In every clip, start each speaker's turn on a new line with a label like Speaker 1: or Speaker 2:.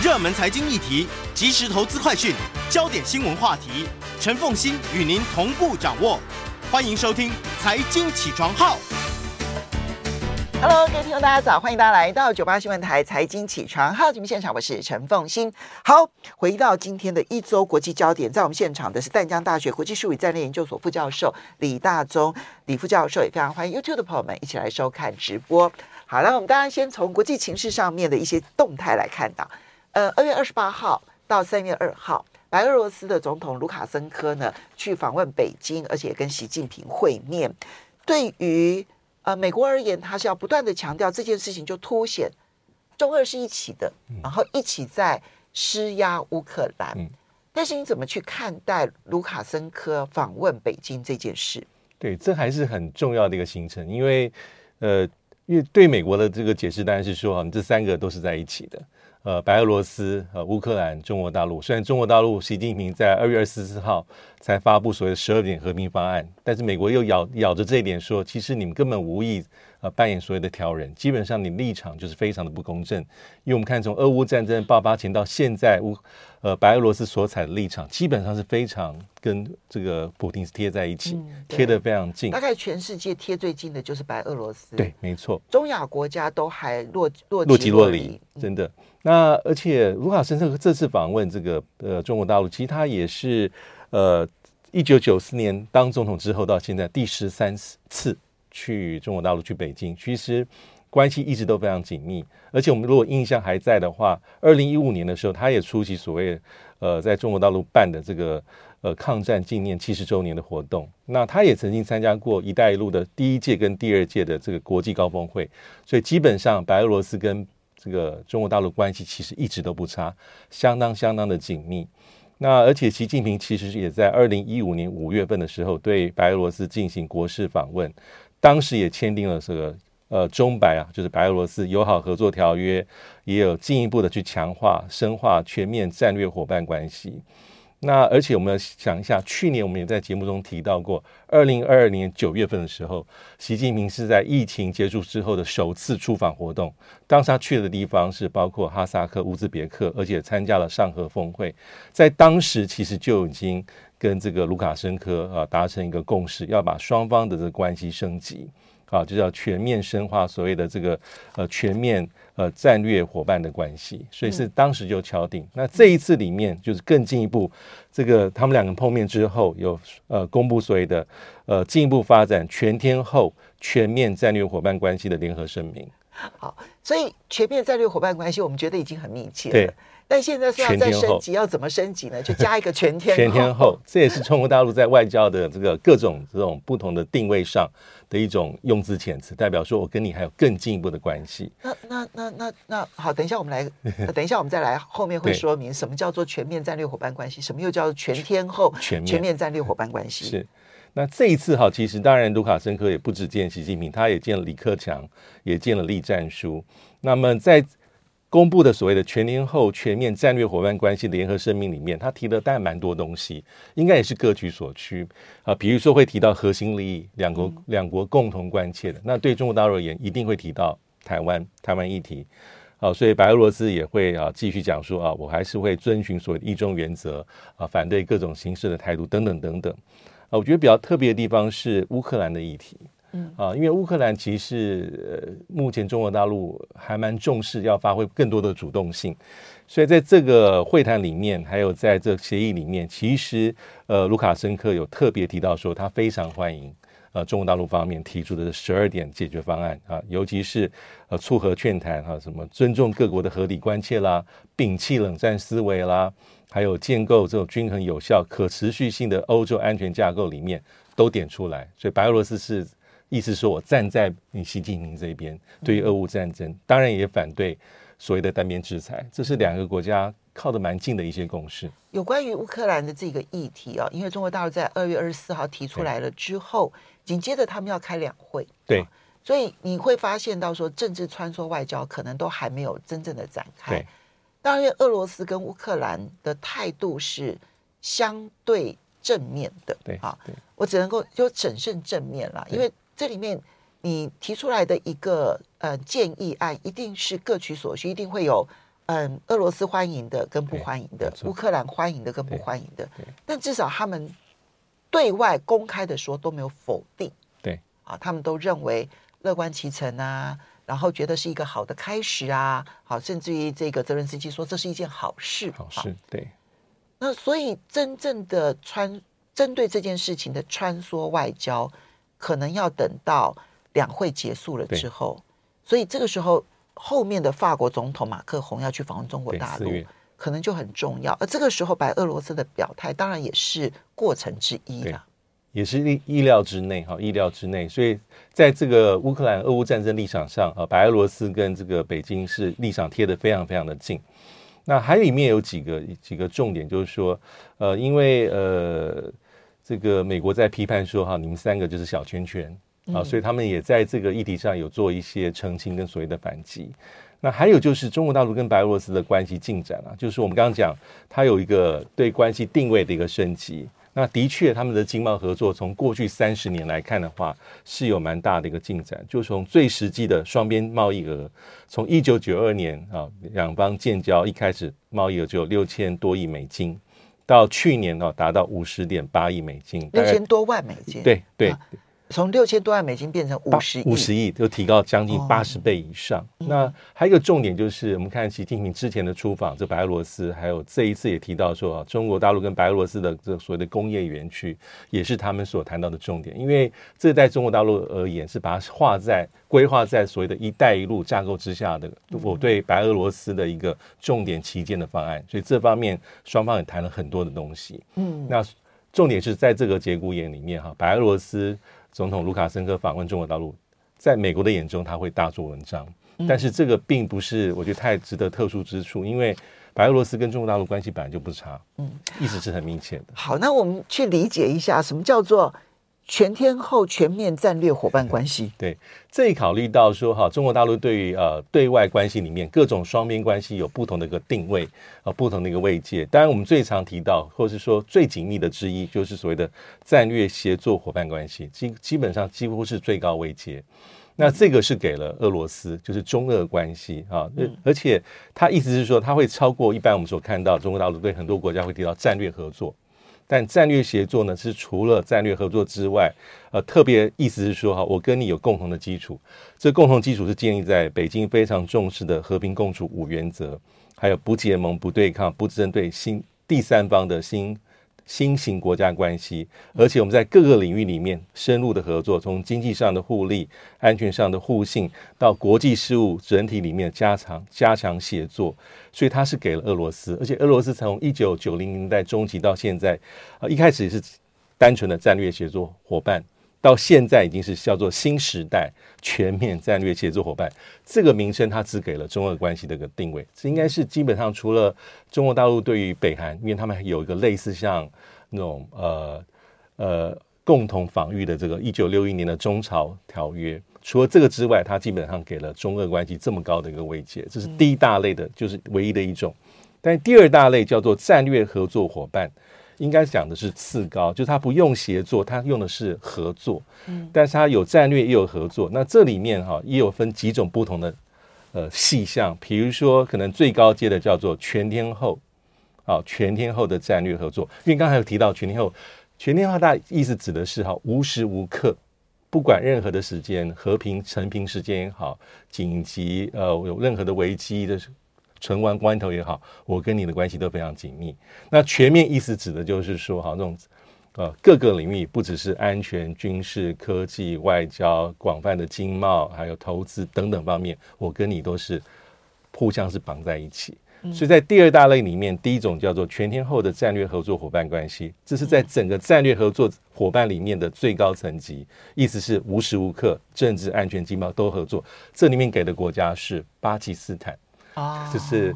Speaker 1: 热门财经议题、即时投资快讯、焦点新闻话题，陈凤欣与您同步掌握。欢迎收听《财经起床号》。
Speaker 2: Hello，各位听众，大家早！欢迎大家来到九八新闻台财经起床号节目现场，我是陈凤欣。好，回到今天的一周国际焦点，在我们现场的是淡江大学国际术语战略研究所副教授李大宗李副教授，也非常欢迎 YouTube 的朋友们一起来收看直播。好了，我们当然先从国际情势上面的一些动态来看到，呃，二月二十八号到三月二号，白俄罗斯的总统卢卡申科呢去访问北京，而且跟习近平会面，对于。呃，美国而言，他是要不断的强调这件事情，就凸显中俄是一起的，然后一起在施压乌克兰。嗯。但是你怎么去看待卢卡申科访问北京这件事？
Speaker 3: 对，这还是很重要的一个行程，因为呃，因为对美国的这个解释当然是说，这三个都是在一起的。呃，白俄罗斯、呃，乌克兰、中国大陆。虽然中国大陆习近平在二月二十四号才发布所谓的十二点和平方案，但是美国又咬咬着这一点说，其实你们根本无意呃扮演所谓的调人，基本上你立场就是非常的不公正。因为我们看从俄乌战争爆发前到现在，乌呃白俄罗斯所采的立场基本上是非常跟这个普丁是贴在一起，嗯、贴得非常近。
Speaker 2: 大概全世界贴最近的就是白俄罗斯，
Speaker 3: 对，没错。
Speaker 2: 中亚国家都还若若
Speaker 3: 若即若离，真的。那而且卢卡申科这次访问这个呃中国大陆，其实他也是呃一九九四年当总统之后到现在第十三次去中国大陆去北京，其实关系一直都非常紧密。而且我们如果印象还在的话，二零一五年的时候，他也出席所谓呃在中国大陆办的这个呃抗战纪念七十周年的活动。那他也曾经参加过“一带一路”的第一届跟第二届的这个国际高峰会，所以基本上白俄罗斯跟这个中国大陆关系其实一直都不差，相当相当的紧密。那而且习近平其实也在二零一五年五月份的时候对白俄罗斯进行国事访问，当时也签订了这个呃中白啊，就是白俄罗斯友好合作条约，也有进一步的去强化、深化全面战略伙伴关系。那而且我们要想一下，去年我们也在节目中提到过，二零二二年九月份的时候，习近平是在疫情结束之后的首次出访活动。当时他去的地方是包括哈萨克、乌兹别克，而且参加了上合峰会。在当时其实就已经跟这个卢卡申科啊达成一个共识，要把双方的这个关系升级，啊，就叫全面深化所谓的这个呃全面。呃，战略伙伴的关系，所以是当时就敲定。嗯、那这一次里面就是更进一步，这个他们两个碰面之后，有呃公布所谓的呃进一步发展全天候全面战略伙伴关系的联合声明。
Speaker 2: 好，所以全面战略伙伴关系，我们觉得已经很密切了。对。但现在是要再升级，要怎么升级呢？就加一个全天候。
Speaker 3: 全天候，这也是中国大陆在外交的这个各种这种不同的定位上的一种用字遣词，代表说我跟你还有更进一步的关系。
Speaker 2: 那那那那那好，等一下我们来，等一下我们再来，后面会说明什么叫做全面战略伙伴关系，什么又叫做全天候全面全面战略伙伴关系。
Speaker 3: 是。那这一次哈，其实当然卢卡申科也不只见习近平，他也见了李克强，也见了栗战书。那么在公布的所谓的全年后全面战略伙伴关系的联合声明里面，他提了大概蛮多东西，应该也是各取所需啊。比如说会提到核心利益，两国两国共同关切的。那对中国大陆而言，一定会提到台湾台湾议题啊。所以白俄罗斯也会啊继续讲说啊，我还是会遵循所谓的一中原则啊，反对各种形式的态度等等等等啊。我觉得比较特别的地方是乌克兰的议题。嗯啊，因为乌克兰其实呃，目前中国大陆还蛮重视要发挥更多的主动性，所以在这个会谈里面，还有在这协议里面，其实呃，卢卡申科有特别提到说，他非常欢迎呃中国大陆方面提出的十二点解决方案啊，尤其是呃促和劝谈哈，什么尊重各国的合理关切啦，摒弃冷战思维啦，还有建构这种均衡有效、可持续性的欧洲安全架构里面都点出来，所以白俄罗斯是。意思说我站在你习近平这边，对于俄乌战争，当然也反对所谓的单边制裁，这是两个国家靠得蛮近的一些共识。
Speaker 2: 有关于乌克兰的这个议题啊，因为中国大陆在二月二十四号提出来了之后，紧接着他们要开两会，
Speaker 3: 对，
Speaker 2: 所以你会发现到说政治穿梭外交可能都还没有真正的展开。
Speaker 3: 对，
Speaker 2: 当然，俄罗斯跟乌克兰的态度是相对正面的，
Speaker 3: 对啊，
Speaker 2: 我只能够就审慎正面了，因为。这里面你提出来的一个呃建议案，一定是各取所需，一定会有嗯，俄罗斯欢迎的跟不欢迎的，乌克兰欢迎的跟不欢迎的，但至少他们对外公开的说都没有否定，
Speaker 3: 对
Speaker 2: 啊，他们都认为乐观其成啊，然后觉得是一个好的开始啊，好，甚至于这个泽伦斯基说这是一件好事，
Speaker 3: 好事，对。
Speaker 2: 那所以真正的穿针对这件事情的穿梭外交，可能要等到两会结束了之后，所以这个时候。后面的法国总统马克宏要去访问中国大陆，可能就很重要。而这个时候，白俄罗斯的表态当然也是过程之一了，
Speaker 3: 也是意意料之内哈，意料之内。所以在这个乌克兰俄乌战争立场上啊，白俄罗斯跟这个北京是立场贴得非常非常的近。那还里面有几个几个重点，就是说，呃，因为呃，这个美国在批判说哈，你们三个就是小圈圈。啊，所以他们也在这个议题上有做一些澄清跟所谓的反击。那还有就是中国大陆跟白俄罗斯的关系进展啊，就是我们刚刚讲，它有一个对关系定位的一个升级。那的确，他们的经贸合作从过去三十年来看的话，是有蛮大的一个进展。就从最实际的双边贸易额，从一九九二年啊，两方建交一开始，贸易额只有六千多亿美金，到去年呢达到五十点八亿美金，
Speaker 2: 六千多万美金。
Speaker 3: 对对。啊
Speaker 2: 从六千多万美金变成五十亿，
Speaker 3: 五十亿就提高将近八十倍以上。哦、那还有一个重点就是，我们看习近平之前的出访，这白俄罗斯，还有这一次也提到说啊，中国大陆跟白俄罗斯的这所谓的工业园区，也是他们所谈到的重点。因为这在中国大陆而言，是把它划在规划在所谓的一带一路架构之下的，我对白俄罗斯的一个重点旗舰的方案。所以这方面双方也谈了很多的东西。嗯，那重点是在这个节骨眼里面哈，白俄罗斯。总统卢卡申科访问中国大陆，在美国的眼中他会大做文章，但是这个并不是我觉得太值得特殊之处，因为白俄罗斯跟中国大陆关系本来就不差，嗯，一直是很密切的。
Speaker 2: 好，那我们去理解一下什么叫做。全天候全面战略伙伴关系，
Speaker 3: 对，这一考虑到说哈，中国大陆对于呃对外关系里面各种双边关系有不同的一个定位啊，不同的一个位阶。当然，我们最常提到或是说最紧密的之一，就是所谓的战略协作伙伴关系，基基本上几乎是最高位阶。那这个是给了俄罗斯，就是中俄关系啊，而且他意思是说，他会超过一般我们所看到中国大陆对很多国家会提到战略合作。但战略协作呢，是除了战略合作之外，呃，特别意思是说哈，我跟你有共同的基础，这共同基础是建立在北京非常重视的和平共处五原则，还有不结盟、不对抗、不针对新第三方的新。新型国家关系，而且我们在各个领域里面深入的合作，从经济上的互利、安全上的互信，到国际事务整体里面加强加强协作，所以它是给了俄罗斯，而且俄罗斯从一九九零年代中期到现在，啊，一开始也是单纯的战略协作伙伴。到现在已经是叫做新时代全面战略协作伙伴这个名称，它只给了中俄关系的一个定位。这应该是基本上除了中国大陆对于北韩，因为他们有一个类似像那种呃呃共同防御的这个一九六一年的中朝条约，除了这个之外，它基本上给了中俄关系这么高的一个位阶。这是第一大类的，就是唯一的一种。但第二大类叫做战略合作伙伴。应该讲的是次高，就是他不用协作，他用的是合作。嗯，但是他有战略也有合作。那这里面哈也有分几种不同的呃细项，比如说可能最高阶的叫做全天候，啊全天候的战略合作。因为刚才有提到全天候，全天候大意思指的是哈无时无刻，不管任何的时间，和平成平时间也好，紧急呃有任何的危机的。存亡关头也好，我跟你的关系都非常紧密。那全面意思指的就是说，哈，那种呃各个领域，不只是安全、军事、科技、外交、广泛的经贸，还有投资等等方面，我跟你都是互相是绑在一起。所以在第二大类里面，第一种叫做全天候的战略合作伙伴关系，这是在整个战略合作伙伴里面的最高层级，意思是无时无刻政治、安全、经贸都合作。这里面给的国家是巴基斯坦。啊，就是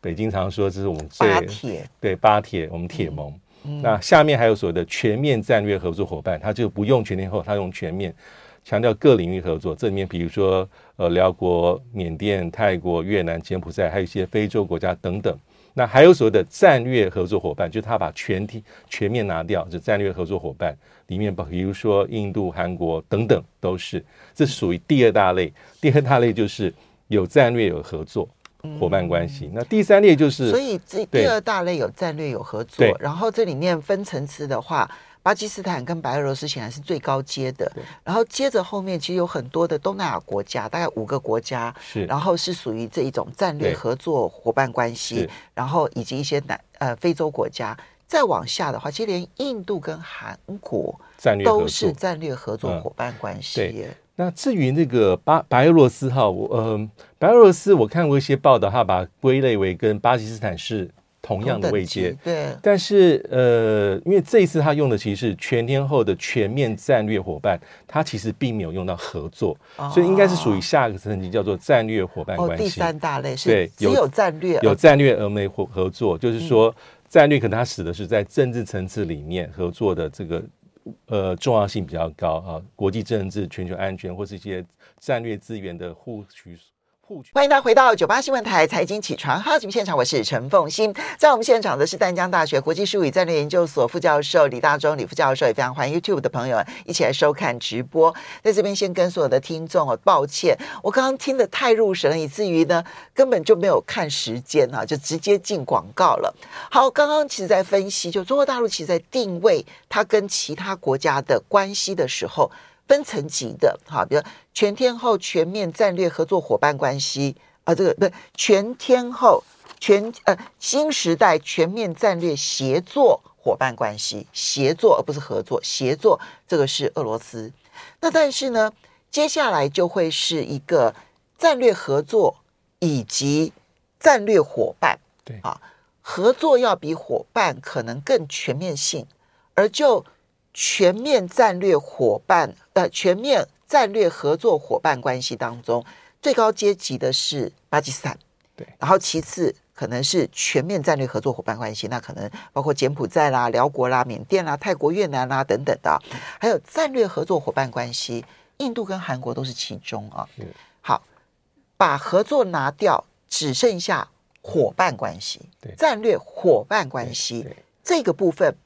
Speaker 3: 北京常说，这是我们最
Speaker 2: 巴铁
Speaker 3: 对巴铁，我们铁盟。那下面还有所谓的全面战略合作伙伴，他就不用全天候，他用全面，强调各领域合作。这里面比如说，呃，辽国、缅甸、泰国、越南、柬埔寨，还有一些非洲国家等等。那还有所谓的战略合作伙伴，就是他把全体全面拿掉，就战略合作伙伴里面，比如说印度、韩国等等，都是。这属于第二大类。第二大类就是有战略有合作。伙伴关系。嗯、那第三类就是，
Speaker 2: 所以这第二大类有战略有合作，然后这里面分层次的话。巴基斯坦跟白俄罗斯显然是最高阶的，然后接着后面其实有很多的东南亚国家，大概五个国家，是，然后是属于这一种战略合作伙伴关系，然后以及一些南呃非洲国家，再往下的话，其实连印度跟韩国都是战略合作。伙伴关系。嗯、
Speaker 3: 那至于那个巴白俄罗斯哈，我呃白俄罗斯我看过一些报道，他把它归类为跟巴基斯坦是。同样的位阶，
Speaker 2: 对，
Speaker 3: 但是呃，因为这一次他用的其实是全天候的全面战略伙伴，他其实并没有用到合作，哦、所以应该是属于下一个层级，叫做战略伙伴关系。哦、
Speaker 2: 第三大类是对，只有战略，
Speaker 3: 有战略而没合合作，就是说战略可能它使的是在政治层次里面合作的这个呃重要性比较高啊，国际政治、全球安全或是一些战略资源的互取。
Speaker 2: 欢迎大家回到九八新闻台财经起床哈节目现场，我是陈凤欣。在我们现场的是淡江大学国际事务与战略研究所副教授李大中李副教授，也非常欢迎 YouTube 的朋友一起来收看直播。在这边先跟所有的听众哦，抱歉，我刚刚听得太入神了，以至于呢根本就没有看时间啊，就直接进广告了。好，刚刚其实在分析，就中国大陆其实在定位它跟其他国家的关系的时候。分层级的，哈，比如全天候全面战略合作伙伴关系啊，这个不是全天候全呃新时代全面战略协作伙伴关系，协作而不是合作，协作这个是俄罗斯。那但是呢，接下来就会是一个战略合作以及战略伙伴，
Speaker 3: 对
Speaker 2: 啊，合作要比伙伴可能更全面性，而就。全面战略伙伴，呃，全面战略合作伙伴关系当中，最高阶级的是巴基斯坦，
Speaker 3: 对，
Speaker 2: 然后其次可能是全面战略合作伙伴关系，那可能包括柬埔寨啦、寮国啦、缅甸啦、泰国、越南啦等等的，还有战略合作伙伴关系，印度跟韩国都是其中啊。好，把合作拿掉，只剩下伙伴关系，对，战略伙伴关系这个部分。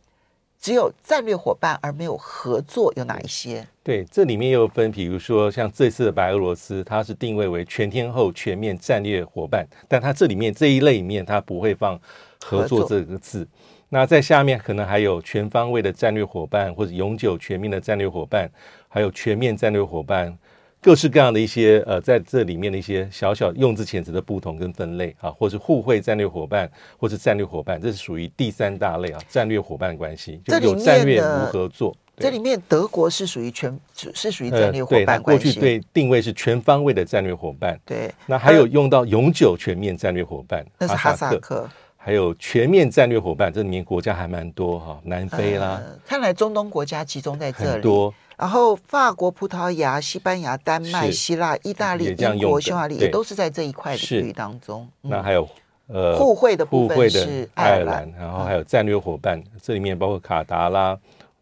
Speaker 2: 只有战略伙伴而没有合作，有哪一些？
Speaker 3: 对，这里面又分，比如说像这次的白俄罗斯，它是定位为全天候全面战略伙伴，但它这里面这一类里面它不会放合作这个字。那在下面可能还有全方位的战略伙伴，或者永久全面的战略伙伴，还有全面战略伙伴。各式各样的一些呃，在这里面的一些小小用字遣词的不同跟分类啊，或是互惠战略伙伴，或是战略伙伴，这是属于第三大类啊，战略伙伴关系，就有战略如何做。
Speaker 2: 这里面德国是属于全是属于战略伙伴关系，
Speaker 3: 过去对定位是全方位的战略伙伴。
Speaker 2: 对，
Speaker 3: 那还有用到永久全面战略伙伴，
Speaker 2: 那是哈萨克，
Speaker 3: 还有全面战略伙伴，这里面国家还蛮多哈，南非啦，
Speaker 2: 看来中东国家集中在这里多。然后，法国、葡萄牙、西班牙、丹麦、希腊、意大利、英国、匈牙利也都是在这一块领域当中。
Speaker 3: 那还有呃，
Speaker 2: 互惠的部分是爱尔兰，
Speaker 3: 然后还有战略伙伴，这里面包括卡达啦。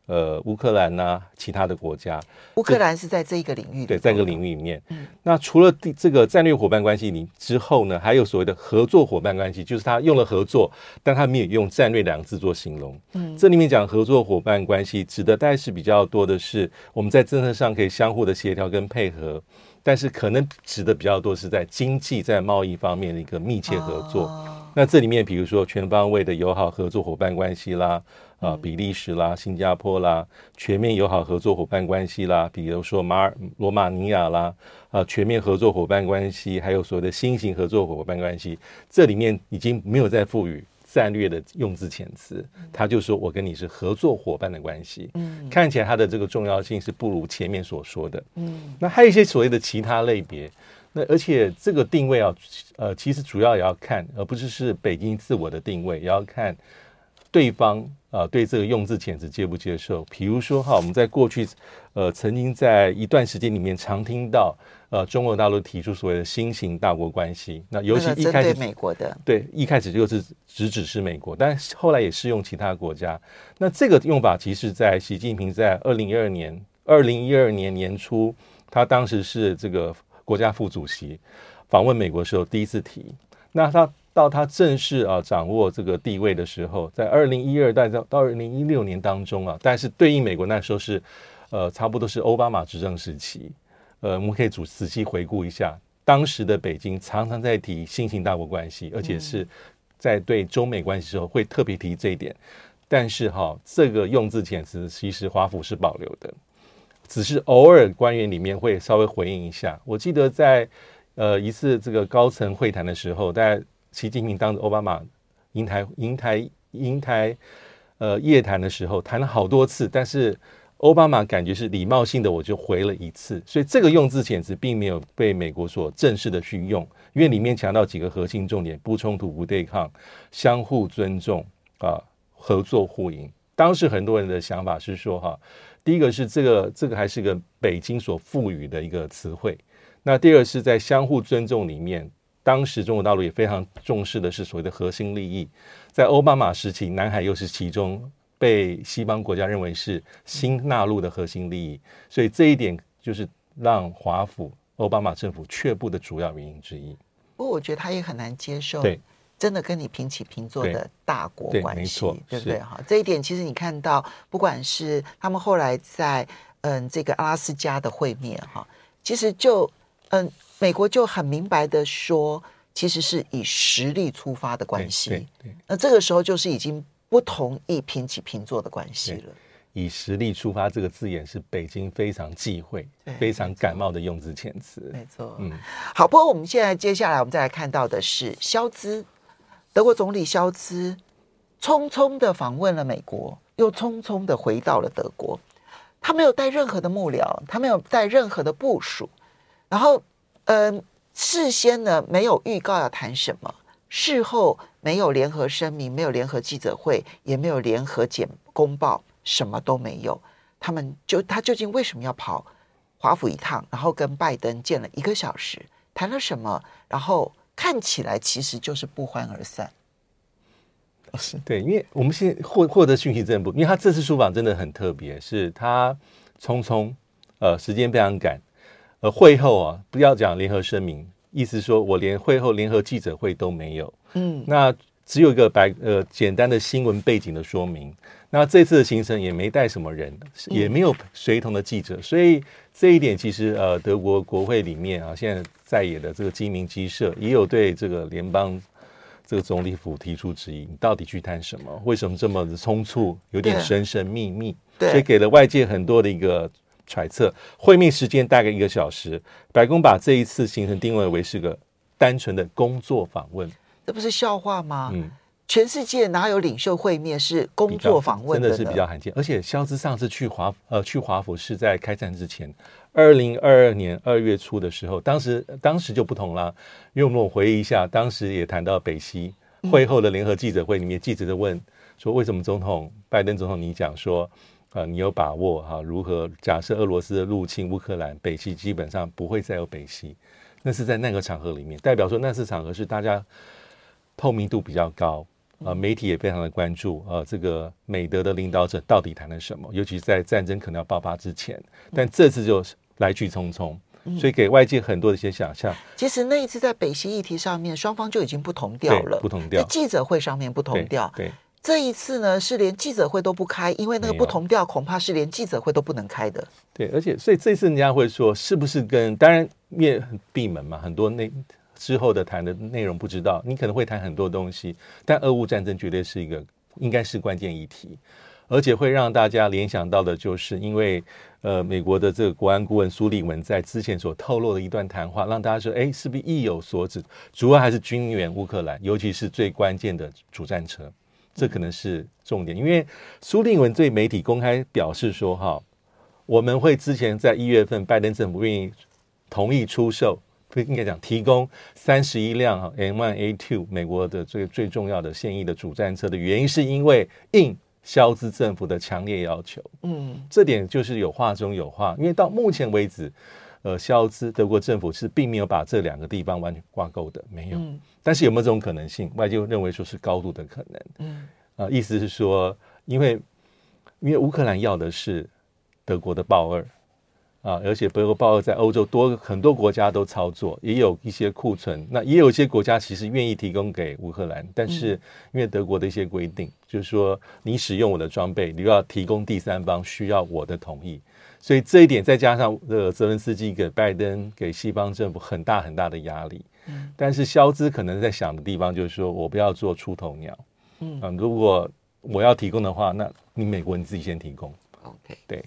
Speaker 3: 呃，乌克兰呐、啊，其他的国家，
Speaker 2: 乌克兰是在这一个领域，
Speaker 3: 对，在这个领域里面。嗯，那除了第这个战略伙伴关系里之后呢，还有所谓的合作伙伴关系，就是他用了合作，但他没有用战略两个字做形容。嗯，这里面讲合作伙伴关系，指的大概是比较多的是我们在政策上可以相互的协调跟配合，但是可能指的比较多是在经济在贸易方面的一个密切合作。哦那这里面，比如说全方位的友好合作伙伴关系啦，啊，比利时啦、新加坡啦，全面友好合作伙伴关系啦，比如说马尔罗马尼亚啦，啊，全面合作伙伴关系，还有所谓的新型合作伙伴关系，这里面已经没有再赋予战略的用字遣词，他就说我跟你是合作伙伴的关系，嗯，看起来它的这个重要性是不如前面所说的，嗯，那还有一些所谓的其他类别。那而且这个定位啊，呃，其实主要也要看，而不是是北京自我的定位，也要看对方啊、呃、对这个用字遣词接不接受。比如说哈，我们在过去呃曾经在一段时间里面常听到呃中国大陆提出所谓的新型大国关系，那尤其一开始
Speaker 2: 美国的
Speaker 3: 对一开始就是只指是美国，但后来也适用其他国家。那这个用法其实，在习近平在二零一二年二零一二年年初，他当时是这个。国家副主席访问美国的时候，第一次提。那他到他正式啊掌握这个地位的时候，在二零一二到到二零一六年当中啊，但是对应美国那时候是呃差不多是奥巴马执政时期。呃，我们可以仔仔细回顾一下，当时的北京常常在提新型大国关系，而且是在对中美关系的时候会特别提这一点。但是哈，这个用字遣词其实华府是保留的，只是偶尔官员里面会稍微回应一下。我记得在呃一次这个高层会谈的时候，在习近平当着奥巴马银台银台银台呃夜谈的时候，谈了好多次，但是。奥巴马感觉是礼貌性的，我就回了一次，所以这个用字遣词并没有被美国所正式的去用，因为里面强调几个核心重点：不冲突、不对抗、相互尊重啊，合作互赢。当时很多人的想法是说，哈，第一个是这个这个还是个北京所赋予的一个词汇，那第二是在相互尊重里面，当时中国大陆也非常重视的是所谓的核心利益，在奥巴马时期，南海又是其中。被西方国家认为是新纳入的核心利益，所以这一点就是让华府、奥巴马政府却步的主要原因之一。
Speaker 2: 不过，我觉得他也很难接受，对，真的跟你平起平坐的大国关系，
Speaker 3: 没错，
Speaker 2: 对不对？哈，这一点其实你看到，不管是他们后来在嗯这个阿拉斯加的会面，哈，其实就嗯美国就很明白的说，其实是以实力出发的关系。对，对，那这个时候就是已经。不同意平起平坐的关系了。
Speaker 3: 以实力出发这个字眼是北京非常忌讳、非常感冒的用字遣词。
Speaker 2: 没错，嗯，好。不过我们现在接下来我们再来看到的是肖兹，德国总理肖兹匆匆的访问了美国，又匆匆的回到了德国。他没有带任何的幕僚，他没有带任何的部署，然后，嗯、呃，事先呢没有预告要谈什么。事后没有联合声明，没有联合记者会，也没有联合简公报，什么都没有。他们就他究竟为什么要跑华府一趟，然后跟拜登见了一个小时，谈了什么？然后看起来其实就是不欢而散。
Speaker 3: 是对，因为我们现在获获得讯息真的不，因为他这次出访真的很特别，是他匆匆，呃，时间非常赶，呃，会后啊，不要讲联合声明。意思说，我连会后联合记者会都没有，嗯，那只有一个白呃简单的新闻背景的说明。那这次的行程也没带什么人，也没有随同的记者，所以这一点其实呃德国国会里面啊，现在在野的这个基民基社也有对这个联邦这个总理府提出质疑：你到底去谈什么？为什么这么的匆促？有点神神秘秘，对，所以给了外界很多的一个。揣测会面时间大概一个小时，白宫把这一次行程定位为是个单纯的工作访问，
Speaker 2: 这不是笑话吗？嗯，全世界哪有领袖会面是工作访问的？
Speaker 3: 真的是比较罕见。而且肖兹上次去华呃去华府是在开战之前，二零二二年二月初的时候，当时当时就不同了，因为我们回忆一下，当时也谈到北溪会后的联合记者会里面，记者就问说，为什么总统拜登总统你讲说？啊，你有把握哈？如何假设俄罗斯的入侵乌克兰，北溪基本上不会再有北溪？那是在那个场合里面，代表说那次场合是大家透明度比较高啊，媒体也非常的关注啊，这个美德的领导者到底谈了什么？尤其是在战争可能要爆发之前，但这次就来去匆匆，所以给外界很多的一些想象。
Speaker 2: 其实那一次在北溪议题上面，双方就已经不同调了，
Speaker 3: 不同调，
Speaker 2: 在记者会上面不同调，
Speaker 3: 对。对
Speaker 2: 这一次呢，是连记者会都不开，因为那个不同调，恐怕是连记者会都不能开的。
Speaker 3: 对，而且所以这次人家会说，是不是跟当然面很闭门嘛，很多内之后的谈的内容不知道，你可能会谈很多东西，但俄乌战争绝对是一个应该是关键议题，而且会让大家联想到的就是，因为呃，美国的这个国安顾问苏利文在之前所透露的一段谈话，让大家说，哎，是不是意有所指？主要还是军援乌克兰，尤其是最关键的主战车。这可能是重点，因为苏利文对媒体公开表示说：“哈，我们会之前在一月份，拜登政府愿意同意出售，不应该讲提供三十一辆哈 M1A2 美国的最最重要的现役的主战车的原因，是因为应萧兹政府的强烈要求。嗯，这点就是有话中有话，因为到目前为止。”呃，肖兹德国政府是并没有把这两个地方完全挂钩的，没有。嗯、但是有没有这种可能性？外界认为说是高度的可能。嗯，啊、呃，意思是说，因为因为乌克兰要的是德国的豹二，啊，而且德国豹二在欧洲多很多国家都操作，也有一些库存。那也有一些国家其实愿意提供给乌克兰，但是因为德国的一些规定，嗯、就是说你使用我的装备，你要提供第三方需要我的同意。所以这一点再加上呃泽伦斯基给拜登给西方政府很大很大的压力。嗯、但是肖兹可能在想的地方就是说我不要做出头鸟。嗯、啊，如果我要提供的话，那你美国你自己先提供。
Speaker 2: OK，
Speaker 3: 对。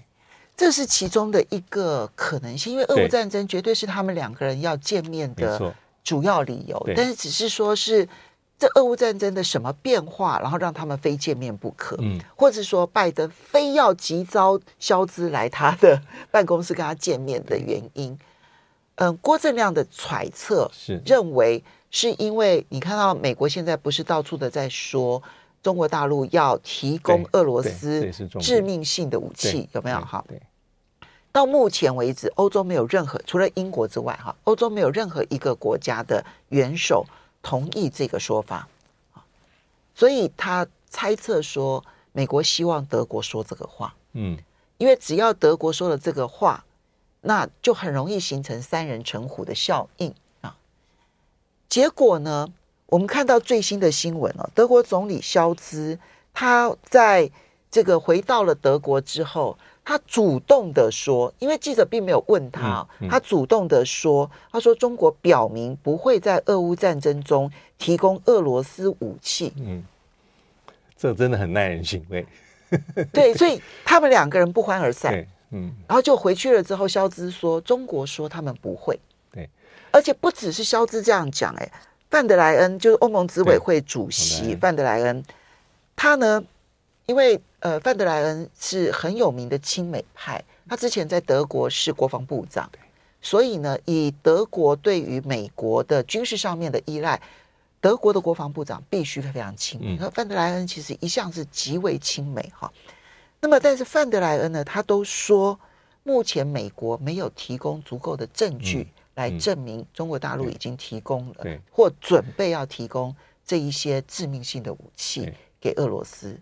Speaker 2: 这是其中的一个可能性，因为俄乌战争绝对是他们两个人要见面的主要理由。但是只是说是这俄乌战争的什么变化，然后让他们非见面不可，嗯，或者说拜登非要急招肖兹来他的 办公室跟他见面的原因。嗯，郭正亮的揣测是认为是因为你看到美国现在不是到处的在说中国大陆要提供俄罗斯致命性的武器，有没有？哈。到目前为止，欧洲没有任何除了英国之外，哈，欧洲没有任何一个国家的元首同意这个说法，所以他猜测说，美国希望德国说这个话，嗯，因为只要德国说了这个话，那就很容易形成三人成虎的效应。啊。结果呢，我们看到最新的新闻哦，德国总理肖兹他在这个回到了德国之后。他主动的说，因为记者并没有问他，嗯嗯、他主动的说，他说中国表明不会在俄乌战争中提供俄罗斯武器。嗯，
Speaker 3: 这真的很耐人寻味。
Speaker 2: 对，所以他们两个人不欢而散。嗯，然后就回去了之后，肖兹说中国说他们不会。
Speaker 3: 对，
Speaker 2: 而且不只是肖兹这样讲，哎，范德莱恩就是欧盟执委会主席范德莱恩，他呢，因为。呃，范德莱恩是很有名的亲美派，他之前在德国是国防部长，所以呢，以德国对于美国的军事上面的依赖，德国的国防部长必须非常亲美。那、嗯、范德莱恩其实一向是极为亲美哈。那么，但是范德莱恩呢，他都说，目前美国没有提供足够的证据来证明中国大陆已经提供了或准备要提供这一些致命性的武器给俄罗斯。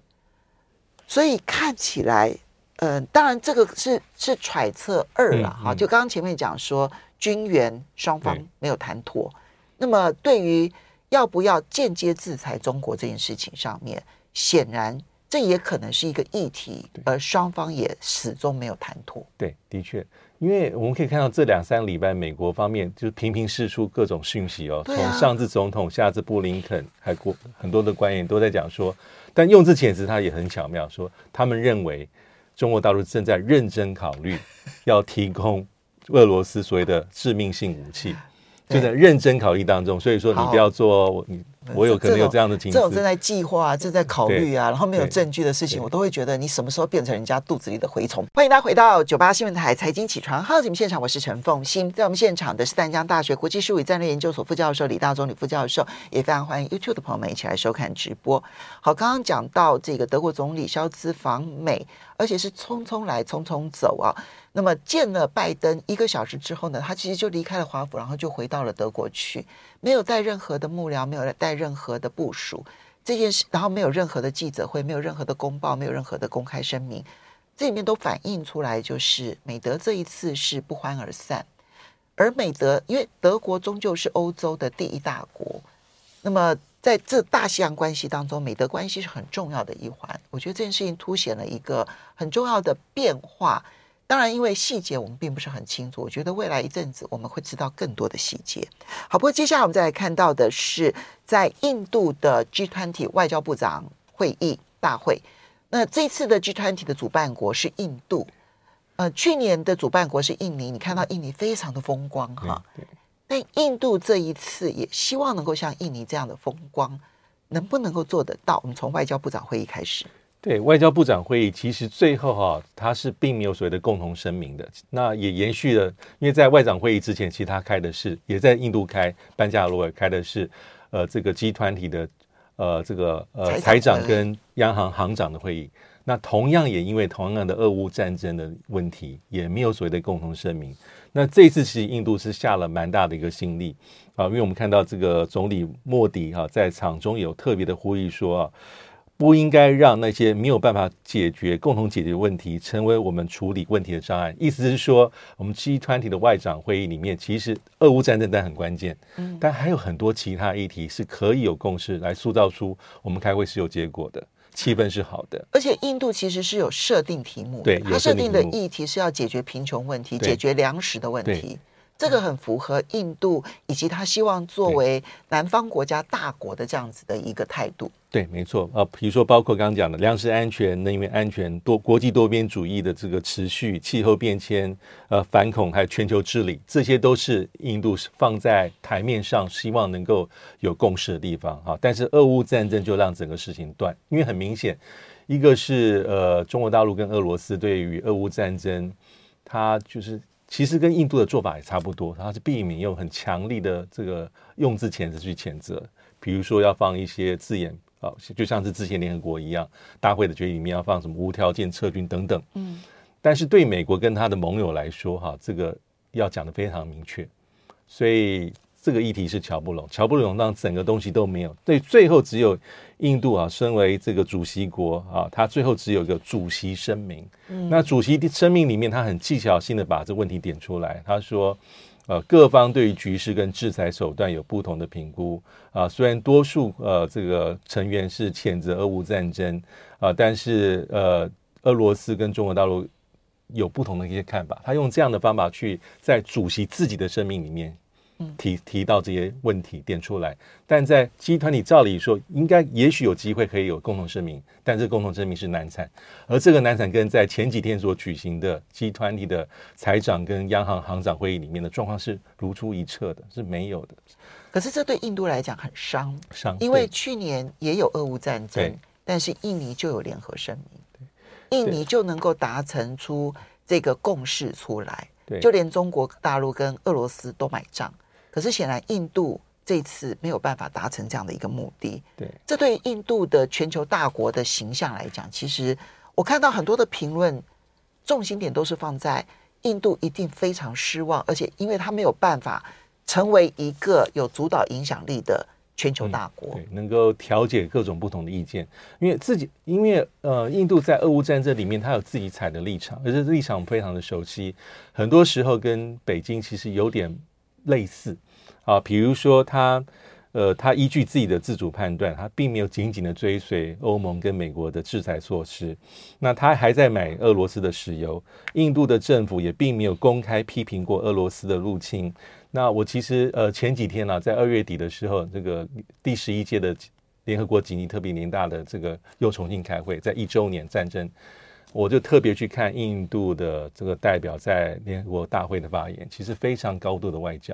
Speaker 2: 所以看起来，嗯、呃，当然这个是是揣测二了哈。就刚刚前面讲说，军援双方没有谈妥。那么对于要不要间接制裁中国这件事情上面，显然这也可能是一个议题，而双方也始终没有谈妥。
Speaker 3: 对，的确，因为我们可以看到这两三礼拜，美国方面就是频频释出各种讯息哦，从上至总统，下至布林肯，还过很多的官员都在讲说。但用字遣词，他也很巧妙，说他们认为中国大陆正在认真考虑 要提供俄罗斯所谓的致命性武器，就在认真考虑当中。所以说，你不要做你。我有可能有这样的情况，
Speaker 2: 这种正在计划、正在考虑啊，然后没有证据的事情，我都会觉得你什么时候变成人家肚子里的蛔虫？欢迎大家回到九八新闻台财经起床号节目现场，我是陈凤欣，在我们现场的是淡江大学国际事务与战略研究所副教授李大中李副教授，也非常欢迎 YouTube 的朋友们一起来收看直播。好，刚刚讲到这个德国总理肖兹访美，而且是匆匆来匆匆走啊。那么见了拜登一个小时之后呢，他其实就离开了华府，然后就回到了德国去，没有带任何的幕僚，没有带任何的部署。这件事，然后没有任何的记者会，没有任何的公报，没有任何的公开声明，这里面都反映出来，就是美德这一次是不欢而散，而美德因为德国终究是欧洲的第一大国，那么在这大西洋关系当中，美德关系是很重要的一环，我觉得这件事情凸显了一个很重要的变化。当然，因为细节我们并不是很清楚，我觉得未来一阵子我们会知道更多的细节。好，不过接下来我们再来看到的是，在印度的 G20 外交部长会议大会。那这次的 G20 的主办国是印度，呃，去年的主办国是印尼。你看到印尼非常的风光哈，但印度这一次也希望能够像印尼这样的风光，能不能够做得到？我们从外交部长会议开始。
Speaker 3: 对，外交部长会议，其实最后哈、啊，他是并没有所谓的共同声明的。那也延续了，因为在外长会议之前，其实他开的是也在印度开，班加罗尔开的是，呃，这个集团体的呃这个呃财长跟央行行长的会议。那同样也因为同样的俄乌战争的问题，也没有所谓的共同声明。那这次其实印度是下了蛮大的一个心力啊，因为我们看到这个总理莫迪哈、啊、在场中有特别的呼吁说啊。不应该让那些没有办法解决、共同解决问题，成为我们处理问题的障碍。意思是说，我们 G20 的外长会议里面，其实俄乌战争但很关键，嗯，但还有很多其他议题是可以有共识来塑造出我们开会是有结果的，气氛是好的。
Speaker 2: 而且印度其实是有设定题目，
Speaker 3: 对，
Speaker 2: 它设定的议题是要解决贫穷问题，解决粮食的问题。这个很符合印度以及他希望作为南方国家大国的这样子的一个态度。
Speaker 3: 对，没错啊，比如说包括刚刚讲的粮食安全、能源安全、多国际多边主义的这个持续、气候变迁、呃反恐还有全球治理，这些都是印度放在台面上希望能够有共识的地方啊。但是俄乌战争就让整个事情断，因为很明显，一个是呃中国大陆跟俄罗斯对于俄乌战争，它就是。其实跟印度的做法也差不多，它是避免用很强力的这个用字遣词去谴责，比如说要放一些字眼啊，就像是之前联合国一样，大会的决议里面要放什么无条件撤军等等。嗯，但是对美国跟他的盟友来说，哈，这个要讲得非常明确，所以。这个议题是乔不拢，乔不拢让整个东西都没有。对，最后只有印度啊，身为这个主席国啊，他最后只有一个主席声明。嗯，那主席的声明里面，他很技巧性的把这个问题点出来。他说，呃，各方对于局势跟制裁手段有不同的评估啊。虽然多数呃这个成员是谴责俄乌战争啊，但是呃，俄罗斯跟中国大陆有不同的一些看法。他用这样的方法去在主席自己的声明里面。提提到这些问题点出来，但在集团里照理说应该也许有机会可以有共同声明，但这共同声明是难产，而这个难产跟在前几天所举行的集团里的财长跟央行行长会议里面的状况是如出一辙的，是没有的。
Speaker 2: 可是这对印度来讲很伤，
Speaker 3: 伤，
Speaker 2: 因为去年也有俄乌战争，但是印尼就有联合声明，印尼就能够达成出这个共识出来，对，就连中国大陆跟俄罗斯都买账。可是显然，印度这次没有办法达成这样的一个目的。
Speaker 3: 对，
Speaker 2: 这对印度的全球大国的形象来讲，其实我看到很多的评论，重心点都是放在印度一定非常失望，而且因为他没有办法成为一个有主导影响力的全球大国，
Speaker 3: 对，能够调解各种不同的意见。因为自己，因为呃，印度在俄乌战争里面，他有自己采的立场，而且立场非常的熟悉，很多时候跟北京其实有点。类似啊，比如说他，呃，他依据自己的自主判断，他并没有紧紧的追随欧盟跟美国的制裁措施。那他还在买俄罗斯的石油，印度的政府也并没有公开批评过俄罗斯的入侵。那我其实呃前几天呢、在二月底的时候，这个第十一届的联合国紧急特别年大的这个又重新开会，在一周年战争。我就特别去看印度的这个代表在联合国大会的发言，其实非常高度的外交，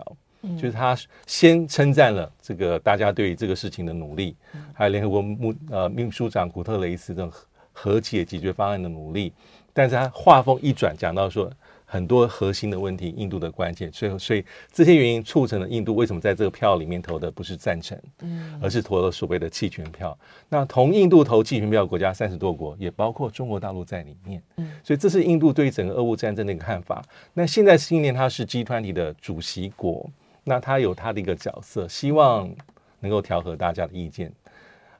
Speaker 3: 就是他先称赞了这个大家对于这个事情的努力，还有联合国秘呃秘书长古特雷斯这种和解解决方案的努力，但是他话锋一转，讲到说。很多核心的问题，印度的关键，所以所以这些原因促成了印度为什么在这个票里面投的不是赞成，嗯，而是投了所谓的弃权票。那同印度投弃权票的国家三十多国，也包括中国大陆在里面，嗯，所以这是印度对于整个俄乌战争的一个看法。那现在今年他是 G 团体的主席国，那他有他的一个角色，希望能够调和大家的意见，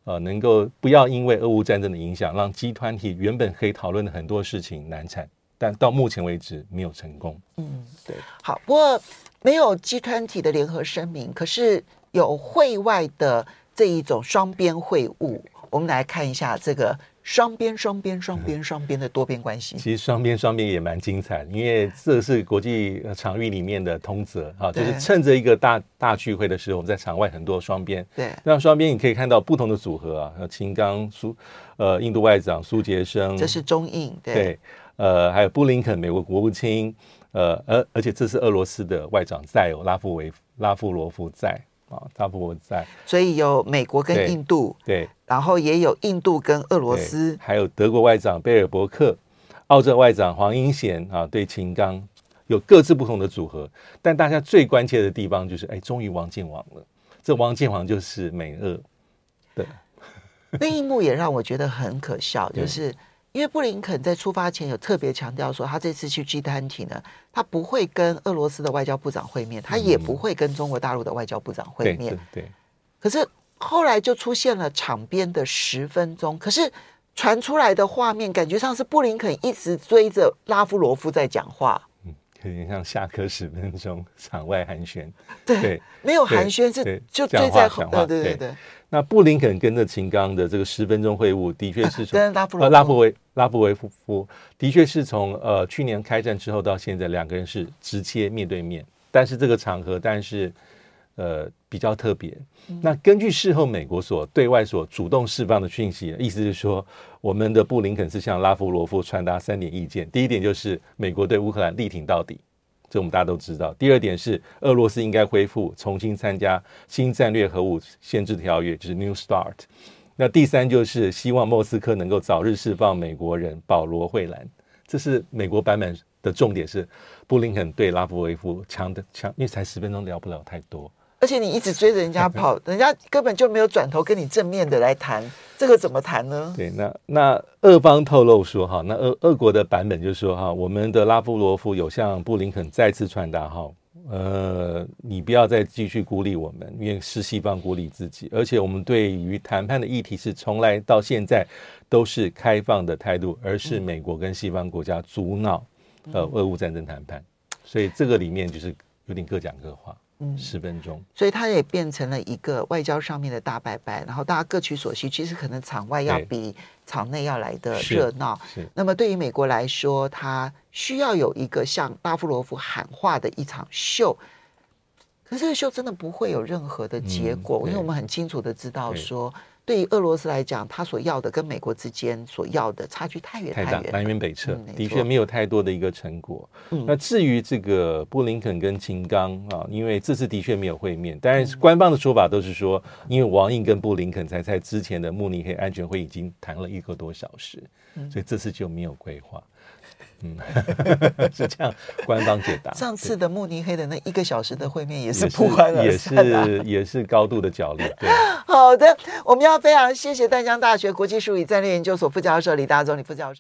Speaker 3: 呃，能够不要因为俄乌战争的影响，让 g 团体原本可以讨论的很多事情难产。但到目前为止没有成功。
Speaker 2: 嗯，对。好，不过没有集团体的联合声明，可是有会外的这一种双边会晤。我们来看一下这个双边、双边、双边、双边的多边关系。
Speaker 3: 其实双边、双边也蛮精彩，因为这是国际场域里面的通则啊，就是趁着一个大大聚会的时候，我们在场外很多双边。
Speaker 2: 对，
Speaker 3: 那双边你可以看到不同的组合啊，秦刚苏呃印度外长苏杰生，
Speaker 2: 这是中印对。
Speaker 3: 对呃，还有布林肯，美国国务卿，呃，而而且这是俄罗斯的外长在哦，拉夫维拉夫罗夫在啊，拉夫罗夫在，
Speaker 2: 所以有美国跟印度，
Speaker 3: 对，对
Speaker 2: 然后也有印度跟俄罗斯，
Speaker 3: 还有德国外长贝尔伯克，澳洲外长黄英贤啊，对秦刚有各自不同的组合，但大家最关切的地方就是，哎，终于王见王了，这王见王就是美俄，对，
Speaker 2: 那一幕也让我觉得很可笑，就是。因为布林肯在出发前有特别强调说，他这次去 G20 呢，他不会跟俄罗斯的外交部长会面，他也不会跟中国大陆的外交部长会面。
Speaker 3: 对，对。
Speaker 2: 可是后来就出现了场边的十分钟，可是传出来的画面感觉上是布林肯一直追着拉夫罗夫在讲话，
Speaker 3: 嗯，有点像下课十分钟 场外寒暄，
Speaker 2: 对，
Speaker 3: 对
Speaker 2: 没有寒暄是就最在后，对对对。对。
Speaker 3: 那布林肯跟着秦刚的这个十分钟会晤，的确是从、
Speaker 2: 啊、拉
Speaker 3: 布拉布维拉布维夫夫的确是从呃去年开战之后到现在，两个人是直接面对面，但是这个场合但是呃比较特别。嗯、那根据事后美国所对外所主动释放的讯息，意思是说，我们的布林肯是向拉夫罗夫传达三点意见，第一点就是美国对乌克兰力挺到底。这我们大家都知道。第二点是，俄罗斯应该恢复重新参加新战略核武限制条约，就是 New Start。那第三就是希望莫斯科能够早日释放美国人保罗·惠兰。这是美国版本的重点是，布林肯对拉夫维夫强的强，因为才十分钟聊不了太多。
Speaker 2: 而且你一直追着人家 跑，人家根本就没有转头跟你正面的来谈，这个怎么谈呢？
Speaker 3: 对，那那俄方透露说哈，那俄俄国的版本就是说哈，我们的拉夫罗夫有向布林肯再次传达哈，呃，你不要再继续孤立我们，因为是西方孤立自己，而且我们对于谈判的议题是从来到现在都是开放的态度，而是美国跟西方国家阻挠呃俄乌战争谈判，所以这个里面就是有点各讲各话。嗯，十分钟，
Speaker 2: 所以它也变成了一个外交上面的大拜拜，然后大家各取所需。其实可能场外要比场内要来的热闹。是。那么对于美国来说，它需要有一个向拉夫罗夫喊话的一场秀。可是这个秀真的不会有任何的结果，因为我们很清楚的知道说。对于俄罗斯来讲，他所要的跟美国之间所要的差距太远太远，
Speaker 3: 南辕北辙，嗯、的确没有太多的一个成果。嗯、那至于这个布林肯跟秦刚啊，因为这次的确没有会面，但是官方的说法都是说，因为王毅跟布林肯才在之前的慕尼黑安全会已经谈了一个多小时，所以这次就没有规划。嗯，是这样，官方解答。
Speaker 2: 上次的慕尼黑的那一个小时的会面也是不欢而散，
Speaker 3: 也是 也是高度的角力。对，
Speaker 2: 好的，我们要非常谢谢淡江大学国际术语战略研究所副教授李大宗李副教授。